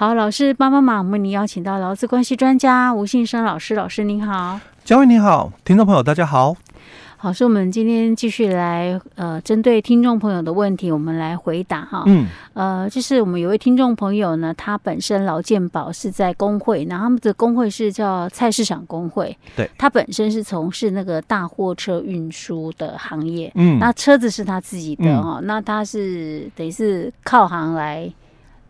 好，老师帮帮忙，我们为您邀请到劳资关系专家吴信生老师，老师您好，嘉惠你好，听众朋友大家好。好，所以我们今天继续来呃，针对听众朋友的问题，我们来回答哈。嗯，呃，就是我们有位听众朋友呢，他本身劳健保是在工会，然后他们的工会是叫菜市场工会。对，他本身是从事那个大货车运输的行业。嗯，那车子是他自己的哈，嗯、那他是等于是靠行来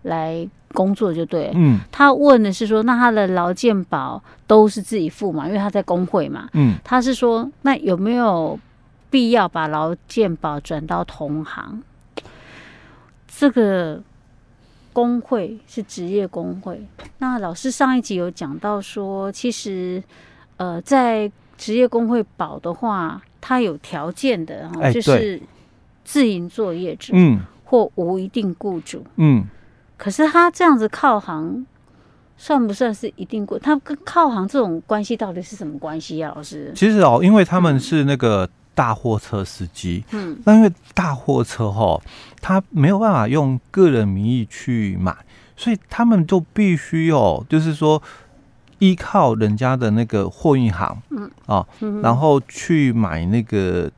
来工作就对。嗯，他问的是说，那他的劳健保都是自己付嘛？因为他在工会嘛。嗯，他是说，那有没有必要把劳健保转到同行？这个工会是职业工会。那老师上一集有讲到说，其实呃，在职业工会保的话，它有条件的哈，欸、就是自营作业者，嗯，或无一定雇主，嗯。可是他这样子靠行，算不算是一定过？他跟靠行这种关系到底是什么关系啊？老师？其实哦，因为他们是那个大货车司机，嗯，那因为大货车哈，他没有办法用个人名义去买，所以他们就必须哦，就是说依靠人家的那个货运行，嗯啊，然后去买那个。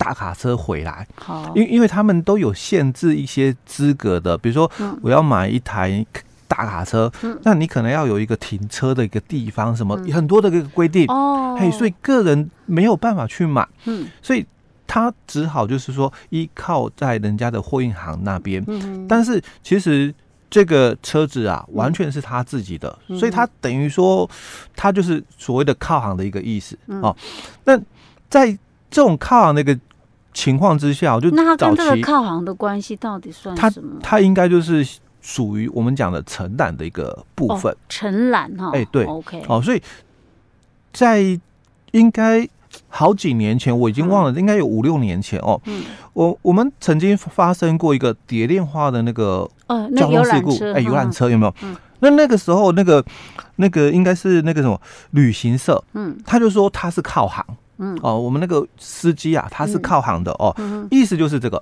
大卡车回来，好，因因为他们都有限制一些资格的，比如说我要买一台大卡车，嗯、那你可能要有一个停车的一个地方，什么、嗯、很多的一个规定。哦，嘿，所以个人没有办法去买，嗯，所以他只好就是说依靠在人家的货运行那边，嗯，但是其实这个车子啊，完全是他自己的，嗯、所以他等于说他就是所谓的靠行的一个意思、嗯、哦。那在这种靠行的一个情况之下，就那他跟这个靠行的关系到底算什么？他他应该就是属于我们讲的承揽的一个部分，承揽哈。哎，对，OK，哦，所以在应该好几年前，我已经忘了，应该有五六年前哦。嗯，我我们曾经发生过一个蝶恋花的那个交通事故，哎，游览车有没有？嗯，那那个时候那个那个应该是那个什么旅行社，嗯，他就说他是靠行。嗯。哦，我们那个司机啊，他是靠行的哦，嗯、意思就是这个。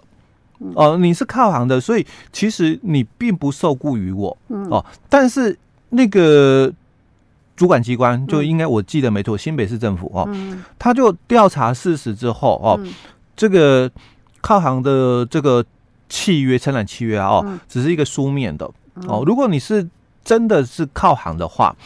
哦，你是靠行的，所以其实你并不受雇于我哦，但是那个主管机关就应该我记得没错，新北市政府哦，他就调查事实之后哦，这个靠行的这个契约承揽契约啊哦，只是一个书面的哦，如果你是真的是靠行的话，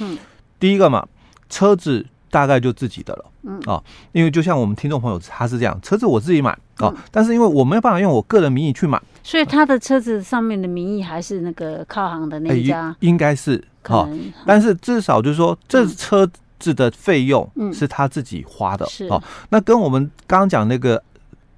第一个嘛，车子。大概就自己的了，嗯。啊，因为就像我们听众朋友他是这样，车子我自己买啊，但是因为我没有办法用我个人名义去买，所以他的车子上面的名义还是那个靠行的那一家，应该是啊，但是至少就是说这车子的费用是他自己花的啊。那跟我们刚刚讲那个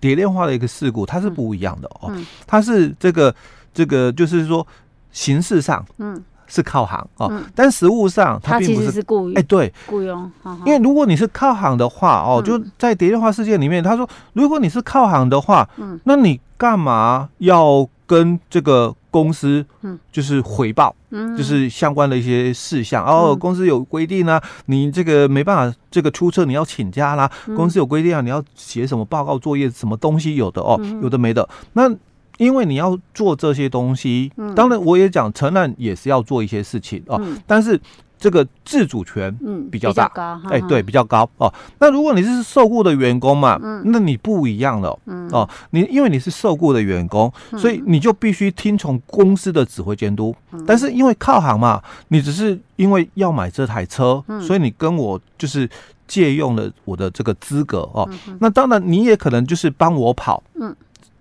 蝶恋花的一个事故，它是不一样的哦，它是这个这个就是说形式上，嗯。是靠行哦，嗯、但实物上它并不是雇佣，哎，对，雇佣。因为如果你是靠行的话哦，嗯、就在蝶恋花事件里面，他说，如果你是靠行的话，嗯，那你干嘛要跟这个公司，嗯，就是回报，嗯，就是相关的一些事项。嗯、哦，公司有规定啊，你这个没办法，这个出车你要请假啦。嗯、公司有规定啊，你要写什么报告作业，什么东西有的哦，有的没的，那。因为你要做这些东西，当然我也讲承揽也是要做一些事情哦，但是这个自主权嗯比较大，哎对比较高哦。那如果你是受雇的员工嘛，那你不一样了哦。你因为你是受雇的员工，所以你就必须听从公司的指挥监督。但是因为靠行嘛，你只是因为要买这台车，所以你跟我就是借用了我的这个资格哦。那当然你也可能就是帮我跑，嗯，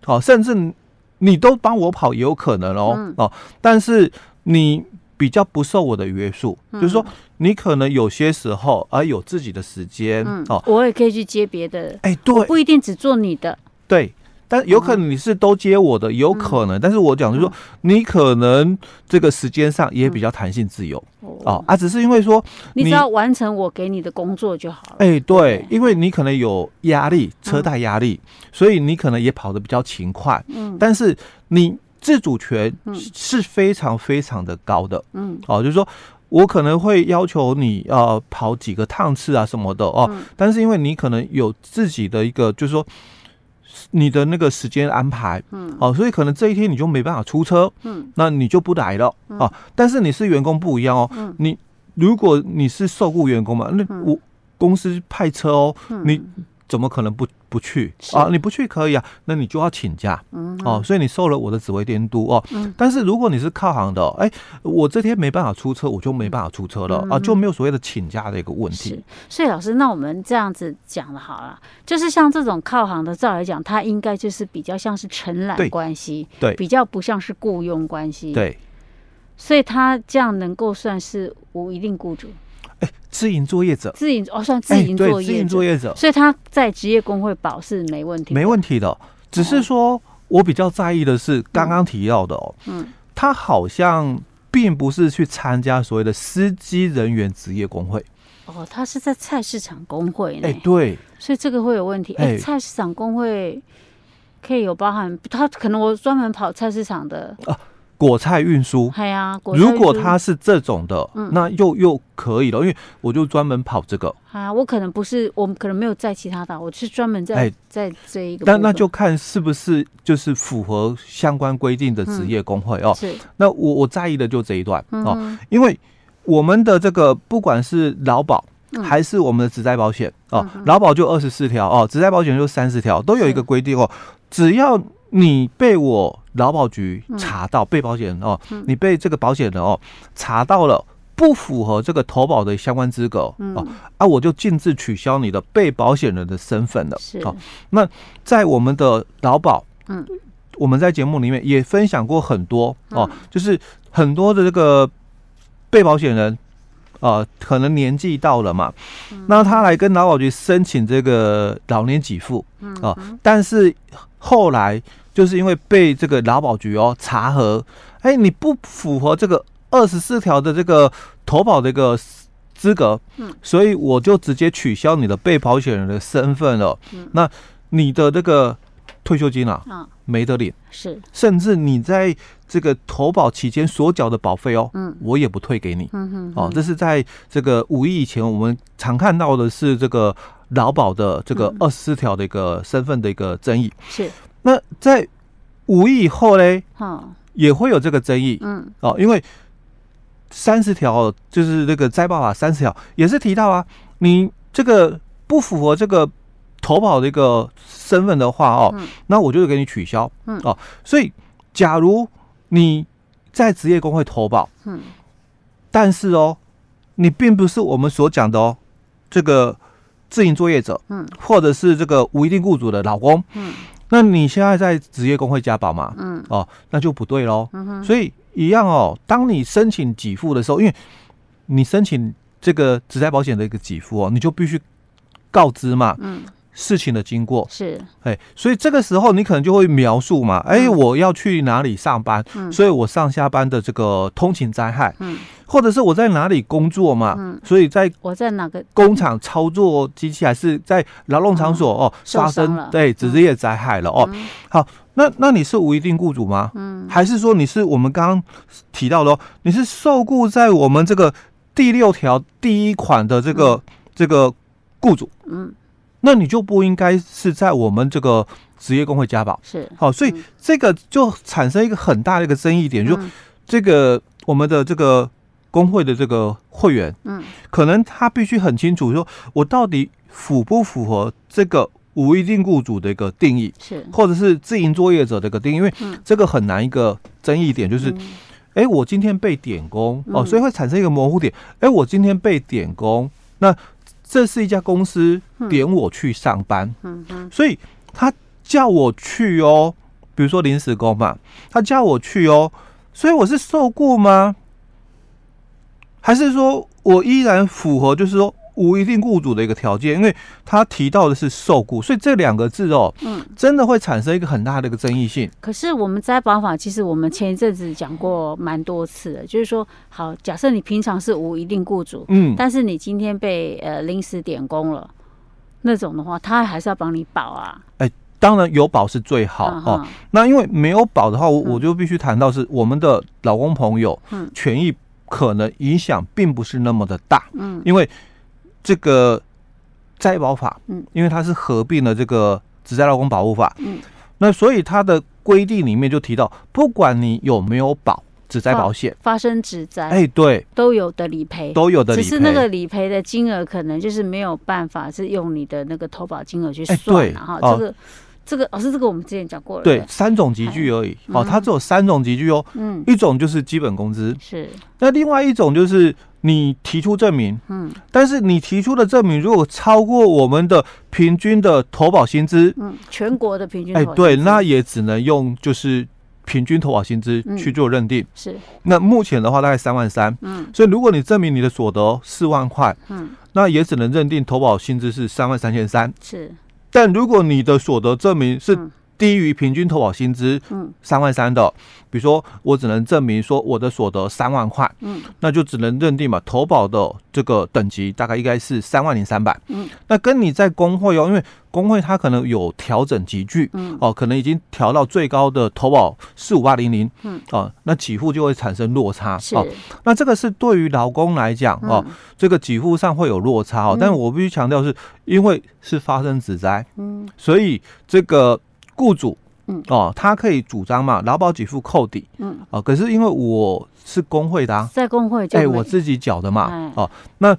好，甚至。你都帮我跑也有可能哦、嗯、哦，但是你比较不受我的约束，嗯、就是说你可能有些时候而有自己的时间、嗯、哦，我也可以去接别的，哎，对，不一定只做你的，对。但有可能你是都接我的，有可能。但是我讲就是说，你可能这个时间上也比较弹性自由哦啊，只是因为说你只要完成我给你的工作就好了。哎，对，因为你可能有压力，车贷压力，所以你可能也跑得比较勤快。嗯，但是你自主权是非常非常的高的。嗯，哦，就是说我可能会要求你呃跑几个趟次啊什么的哦，但是因为你可能有自己的一个就是说。你的那个时间安排，嗯，哦，所以可能这一天你就没办法出车，嗯，那你就不来了，嗯、哦。但是你是员工不一样哦，嗯，你如果你是受雇员工嘛，那我公司派车哦，嗯、你。怎么可能不不去？啊？你不去可以啊，那你就要请假，嗯、哦，所以你受了我的指挥监督哦。嗯、但是如果你是靠行的，哎，我这天没办法出车，我就没办法出车了、嗯、啊，就没有所谓的请假的一个问题。是，所以老师，那我们这样子讲了好了，就是像这种靠行的，照来讲，它应该就是比较像是承揽关系，对，比较不像是雇佣关系，对，所以他这样能够算是无一定雇主。自营作业者，自营哦，算自营作业者，自营作业者，所以他在职业工会保是没问题，没问题的。只是说我比较在意的是刚刚提到的哦，嗯，他好像并不是去参加所谓的司机人员职业工会，哦，他是在菜市场工会，哎，对，所以这个会有问题。哎，菜市场工会可以有包含，他可能我专门跑菜市场的啊。果菜运输，哎呀，如果它是这种的，嗯、那又又可以了，因为我就专门跑这个。啊，我可能不是，我们可能没有在其他的，我是专门在、欸、在这一个。那那就看是不是就是符合相关规定的职业工会、嗯、哦。是。那我我在意的就这一段、嗯、哦，因为我们的这个不管是劳保还是我们的职灾保险、嗯、哦，劳保就二十四条哦，职灾保险就三十条，都有一个规定哦，只要。你被我劳保局查到被保险人哦，你被这个保险人哦查到了不符合这个投保的相关资格哦，啊，我就禁止取消你的被保险人的身份了。是。哦，那在我们的劳保，嗯，我们在节目里面也分享过很多哦，就是很多的这个被保险人啊，可能年纪到了嘛，那他来跟劳保局申请这个老年给付，嗯啊，但是后来。就是因为被这个劳保局哦查核，哎，你不符合这个二十四条的这个投保的一个资格，嗯，所以我就直接取消你的被保险人的身份了。嗯，那你的这个退休金啊，嗯，没得领，是，甚至你在这个投保期间所缴的保费哦，嗯，我也不退给你。嗯哼，哦，这是在这个五一以前，我们常看到的是这个劳保的这个二十四条的一个身份的一个争议。是。那在五一以后呢，也会有这个争议，嗯，哦，因为三十条就是这个灾报法三十条也是提到啊，你这个不符合这个投保的一个身份的话哦，那我就给你取消，嗯，哦，所以假如你在职业工会投保，嗯，但是哦，你并不是我们所讲的哦，这个自营作业者，嗯，或者是这个无一定雇主的老公，嗯。那你现在在职业工会加保嘛？嗯，哦，那就不对喽。嗯哼，所以一样哦。当你申请给付的时候，因为你申请这个职灾保险的一个给付哦，你就必须告知嘛。嗯。事情的经过。是，哎，所以这个时候你可能就会描述嘛，哎，我要去哪里上班，所以我上下班的这个通勤灾害，嗯，或者是我在哪里工作嘛，嗯，所以在我在哪个工厂操作机器，还是在劳动场所哦发生对职业灾害了哦，好，那那你是无一定雇主吗？嗯，还是说你是我们刚刚提到的哦，你是受雇在我们这个第六条第一款的这个这个雇主？嗯。那你就不应该是在我们这个职业工会加保，是。好，所以这个就产生一个很大的一个争议点，就这个我们的这个工会的这个会员，嗯，可能他必须很清楚，说我到底符不符合这个无一定雇主的一个定义，是，或者是自营作业者的一个定义，因为这个很难一个争议点，就是，哎，我今天被点工哦，所以会产生一个模糊点，哎，我今天被点工，那。这是一家公司点我去上班，嗯嗯，所以他叫我去哦，比如说临时工嘛，他叫我去哦，所以我是受雇吗？还是说我依然符合，就是说。无一定雇主的一个条件，因为他提到的是受雇，所以这两个字哦，嗯，真的会产生一个很大的一个争议性。可是我们在保法，其实我们前一阵子讲过蛮多次的，就是说，好，假设你平常是无一定雇主，嗯，但是你今天被呃临时点工了，那种的话，他还是要帮你保啊。哎，当然有保是最好哦。那因为没有保的话，我我就必须谈到是我们的老公朋友，嗯，权益可能影响并不是那么的大，嗯，因为。这个灾保法，嗯，因为它是合并了这个职灾劳工保护法，嗯，那所以它的规定里面就提到，不管你有没有保职灾保险，发生职灾，哎，对，都有的理赔，都有的理赔，只是那个理赔的金额可能就是没有办法是用你的那个投保金额去算哈，这个。这个老师，这个我们之前讲过了。对，三种集聚而已。哦，它只有三种集聚哦。嗯，一种就是基本工资。是。那另外一种就是你提出证明。嗯。但是你提出的证明如果超过我们的平均的投保薪资，嗯，全国的平均。哎，对，那也只能用就是平均投保薪资去做认定。是。那目前的话大概三万三。嗯。所以如果你证明你的所得四万块，嗯，那也只能认定投保薪资是三万三千三。是。但如果你的所得证明是低于平均投保薪资，嗯，三万三的，比如说我只能证明说我的所得三万块，嗯，那就只能认定嘛，投保的这个等级大概应该是三万零三百，嗯，那跟你在工会哦，因为工会它可能有调整集聚，嗯，哦，可能已经调到最高的投保四五八零零，嗯，哦，那给付就会产生落差，是，哦，那这个是对于劳工来讲，哦，这个给付上会有落差哦，但是我必须强调是因为是发生职灾，嗯，所以这个雇主。嗯。哦，他可以主张嘛，劳保给付扣抵。嗯。哦，可是因为我是工会的，啊，在工会就哎，我自己缴的嘛。哎、哦，那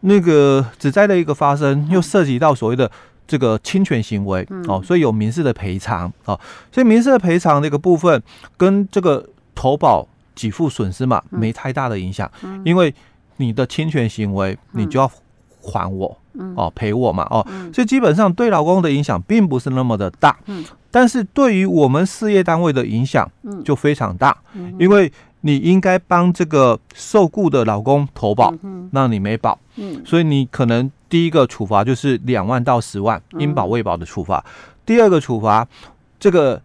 那个只灾的一个发生，又涉及到所谓的这个侵权行为，嗯、哦，所以有民事的赔偿。哦，所以民事的赔偿的一个部分跟这个投保给付损失嘛，没太大的影响，嗯、因为你的侵权行为，你就要还我。嗯、哦，赔我嘛，哦，嗯、所以基本上对老公的影响并不是那么的大，嗯，但是对于我们事业单位的影响，就非常大，嗯，因为你应该帮这个受雇的老公投保，嗯，那你没保，嗯，所以你可能第一个处罚就是两万到十万应保未保的处罚，第二个处罚这个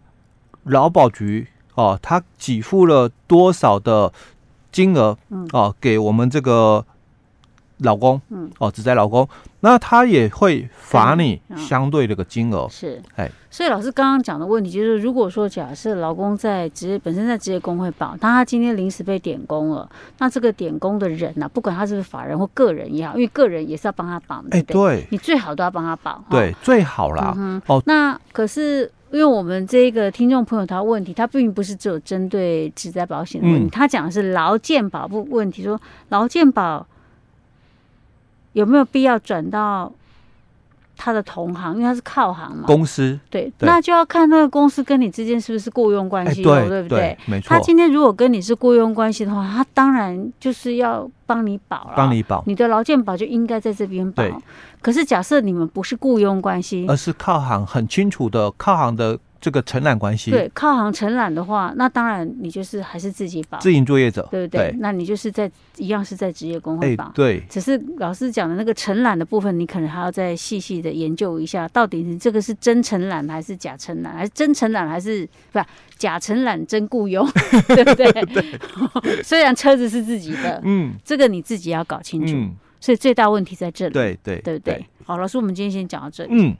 劳保局哦，他给付了多少的金额，嗯，哦，给我们这个。劳工，嗯，哦，只在老公，那他也会罚你相对这个金额，是，哎，所以老师刚刚讲的问题就是，如果说假设老公在职业本身在职业工会保，但他今天临时被点工了，那这个点工的人呢、啊，不管他是不是法人或个人也好，因为个人也是要帮他保，对不对？你最好都要帮他保，对，最好啦。嗯、哦，那可是因为我们这个听众朋友他问题，他并不是只有针对职灾保险的问题，嗯、他讲的是劳健保部问题，说劳健保。有没有必要转到他的同行？因为他是靠行嘛，公司对，对，那就要看那个公司跟你之间是不是雇佣关系，欸，对，对不对？对，没错。他今天如果跟你是雇佣关系的话，他当然就是要帮你保了，帮你保，你的劳健保就应该在这边保。可是假设你们不是雇佣关系，而是靠行，很清楚的靠行的。这个承揽关系，对，靠行承揽的话，那当然你就是还是自己保，自营作业者，对不对？对，那你就是在一样是在职业工会保，欸，对。只是老师讲的那个承揽的部分，你可能还要再细细的研究一下，到底你这个是真承揽还是假承揽，还是真承揽还是不是假承揽真雇佣，对不对？对。虽然车子是自己的，嗯，这个你自己要搞清楚。嗯，所以最大问题在这里，对对对不对？好，老师，我们今天先讲到这里，嗯。